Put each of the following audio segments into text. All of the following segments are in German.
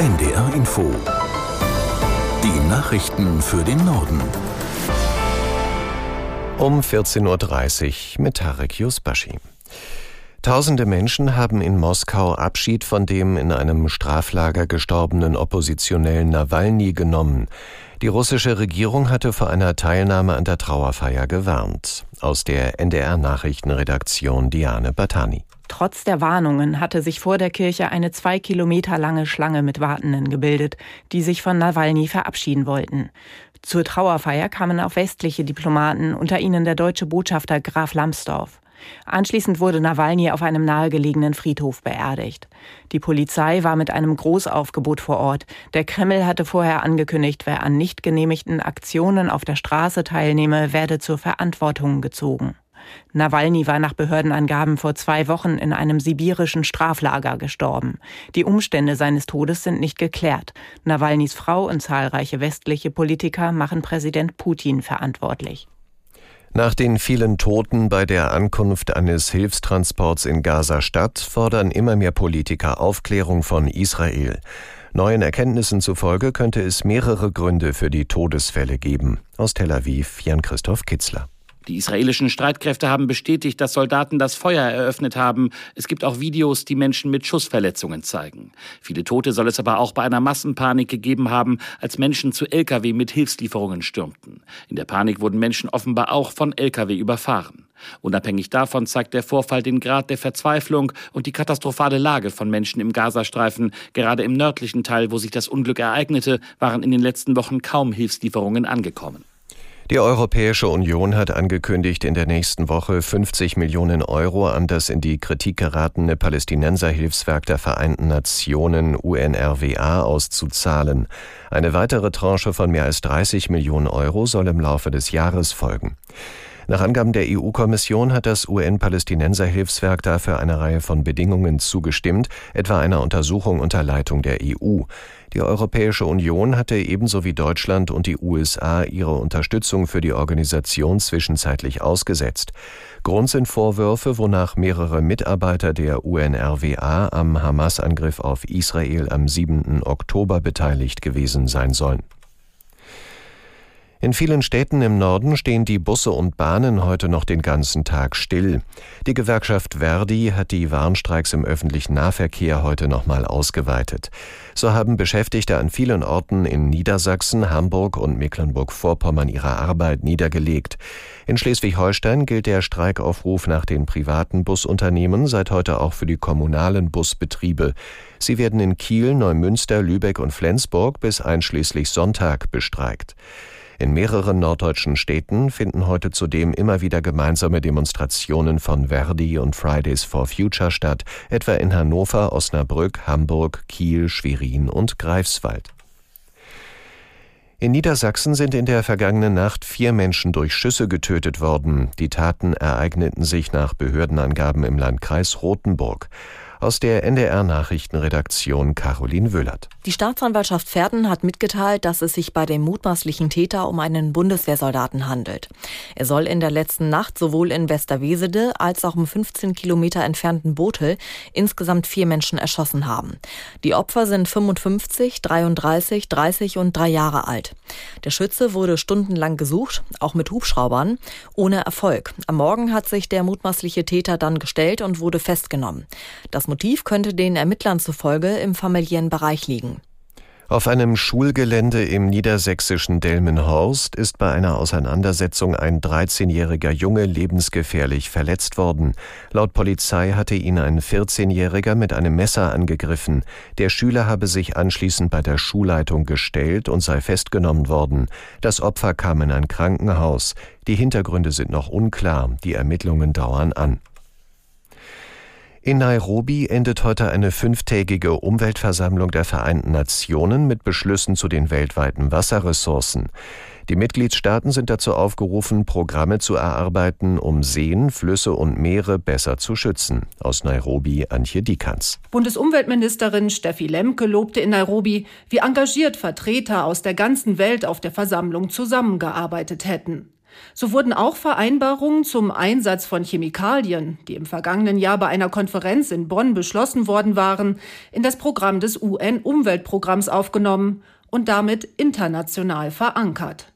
NDR Info. Die Nachrichten für den Norden. Um 14.30 Uhr mit Tarek Yusbashi. Tausende Menschen haben in Moskau Abschied von dem in einem Straflager gestorbenen Oppositionellen Nawalny genommen. Die russische Regierung hatte vor einer Teilnahme an der Trauerfeier gewarnt. Aus der NDR Nachrichtenredaktion Diane Batani. Trotz der Warnungen hatte sich vor der Kirche eine zwei Kilometer lange Schlange mit Wartenden gebildet, die sich von Nawalny verabschieden wollten. Zur Trauerfeier kamen auch westliche Diplomaten, unter ihnen der deutsche Botschafter Graf Lambsdorff. Anschließend wurde Nawalny auf einem nahegelegenen Friedhof beerdigt. Die Polizei war mit einem Großaufgebot vor Ort. Der Kreml hatte vorher angekündigt, wer an nicht genehmigten Aktionen auf der Straße teilnehme, werde zur Verantwortung gezogen. Nawalny war nach Behördenangaben vor zwei Wochen in einem sibirischen Straflager gestorben. Die Umstände seines Todes sind nicht geklärt. Nawalnys Frau und zahlreiche westliche Politiker machen Präsident Putin verantwortlich. Nach den vielen Toten bei der Ankunft eines Hilfstransports in Gaza-Stadt fordern immer mehr Politiker Aufklärung von Israel. Neuen Erkenntnissen zufolge könnte es mehrere Gründe für die Todesfälle geben. Aus Tel Aviv Jan-Christoph Kitzler. Die israelischen Streitkräfte haben bestätigt, dass Soldaten das Feuer eröffnet haben. Es gibt auch Videos, die Menschen mit Schussverletzungen zeigen. Viele Tote soll es aber auch bei einer Massenpanik gegeben haben, als Menschen zu Lkw mit Hilfslieferungen stürmten. In der Panik wurden Menschen offenbar auch von Lkw überfahren. Unabhängig davon zeigt der Vorfall den Grad der Verzweiflung und die katastrophale Lage von Menschen im Gazastreifen. Gerade im nördlichen Teil, wo sich das Unglück ereignete, waren in den letzten Wochen kaum Hilfslieferungen angekommen. Die Europäische Union hat angekündigt, in der nächsten Woche 50 Millionen Euro an das in die Kritik geratene Palästinenserhilfswerk der Vereinten Nationen UNRWA auszuzahlen. Eine weitere Tranche von mehr als 30 Millionen Euro soll im Laufe des Jahres folgen. Nach Angaben der EU-Kommission hat das UN-Palästinenser-Hilfswerk dafür eine Reihe von Bedingungen zugestimmt, etwa einer Untersuchung unter Leitung der EU. Die Europäische Union hatte ebenso wie Deutschland und die USA ihre Unterstützung für die Organisation zwischenzeitlich ausgesetzt. Grund sind Vorwürfe, wonach mehrere Mitarbeiter der UNRWA am Hamas-Angriff auf Israel am 7. Oktober beteiligt gewesen sein sollen. In vielen Städten im Norden stehen die Busse und Bahnen heute noch den ganzen Tag still. Die Gewerkschaft Verdi hat die Warnstreiks im öffentlichen Nahverkehr heute nochmal ausgeweitet. So haben Beschäftigte an vielen Orten in Niedersachsen, Hamburg und Mecklenburg-Vorpommern ihre Arbeit niedergelegt. In Schleswig-Holstein gilt der Streikaufruf nach den privaten Busunternehmen seit heute auch für die kommunalen Busbetriebe. Sie werden in Kiel, Neumünster, Lübeck und Flensburg bis einschließlich Sonntag bestreikt. In mehreren norddeutschen Städten finden heute zudem immer wieder gemeinsame Demonstrationen von Verdi und Fridays for Future statt, etwa in Hannover, Osnabrück, Hamburg, Kiel, Schwerin und Greifswald. In Niedersachsen sind in der vergangenen Nacht vier Menschen durch Schüsse getötet worden. Die Taten ereigneten sich nach Behördenangaben im Landkreis Rothenburg. Aus der NDR Nachrichtenredaktion Caroline Wöllert. Die Staatsanwaltschaft Verden hat mitgeteilt, dass es sich bei dem mutmaßlichen Täter um einen Bundeswehrsoldaten handelt. Er soll in der letzten Nacht sowohl in Westerwesede als auch im 15 Kilometer entfernten Botel insgesamt vier Menschen erschossen haben. Die Opfer sind 55, 33, 30 und drei Jahre alt. Der Schütze wurde stundenlang gesucht, auch mit Hubschraubern, ohne Erfolg. Am Morgen hat sich der mutmaßliche Täter dann gestellt und wurde festgenommen. Das Motiv könnte den Ermittlern zufolge im familiären Bereich liegen. Auf einem Schulgelände im niedersächsischen Delmenhorst ist bei einer Auseinandersetzung ein 13-jähriger Junge lebensgefährlich verletzt worden. Laut Polizei hatte ihn ein 14-jähriger mit einem Messer angegriffen. Der Schüler habe sich anschließend bei der Schulleitung gestellt und sei festgenommen worden. Das Opfer kam in ein Krankenhaus. Die Hintergründe sind noch unklar. Die Ermittlungen dauern an. In Nairobi endet heute eine fünftägige Umweltversammlung der Vereinten Nationen mit Beschlüssen zu den weltweiten Wasserressourcen. Die Mitgliedstaaten sind dazu aufgerufen, Programme zu erarbeiten, um Seen, Flüsse und Meere besser zu schützen. Aus Nairobi Antje Dikans. Bundesumweltministerin Steffi Lemke lobte in Nairobi, wie engagiert Vertreter aus der ganzen Welt auf der Versammlung zusammengearbeitet hätten. So wurden auch Vereinbarungen zum Einsatz von Chemikalien, die im vergangenen Jahr bei einer Konferenz in Bonn beschlossen worden waren, in das Programm des UN-Umweltprogramms aufgenommen und damit international verankert.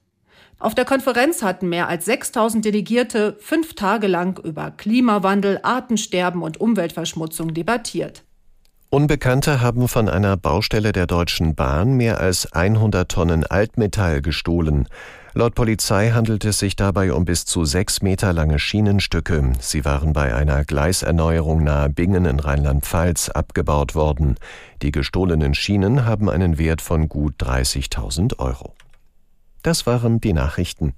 Auf der Konferenz hatten mehr als 6000 Delegierte fünf Tage lang über Klimawandel, Artensterben und Umweltverschmutzung debattiert. Unbekannte haben von einer Baustelle der Deutschen Bahn mehr als 100 Tonnen Altmetall gestohlen. Laut Polizei handelt es sich dabei um bis zu sechs Meter lange Schienenstücke. Sie waren bei einer Gleiserneuerung nahe Bingen in Rheinland-Pfalz abgebaut worden. Die gestohlenen Schienen haben einen Wert von gut 30.000 Euro. Das waren die Nachrichten.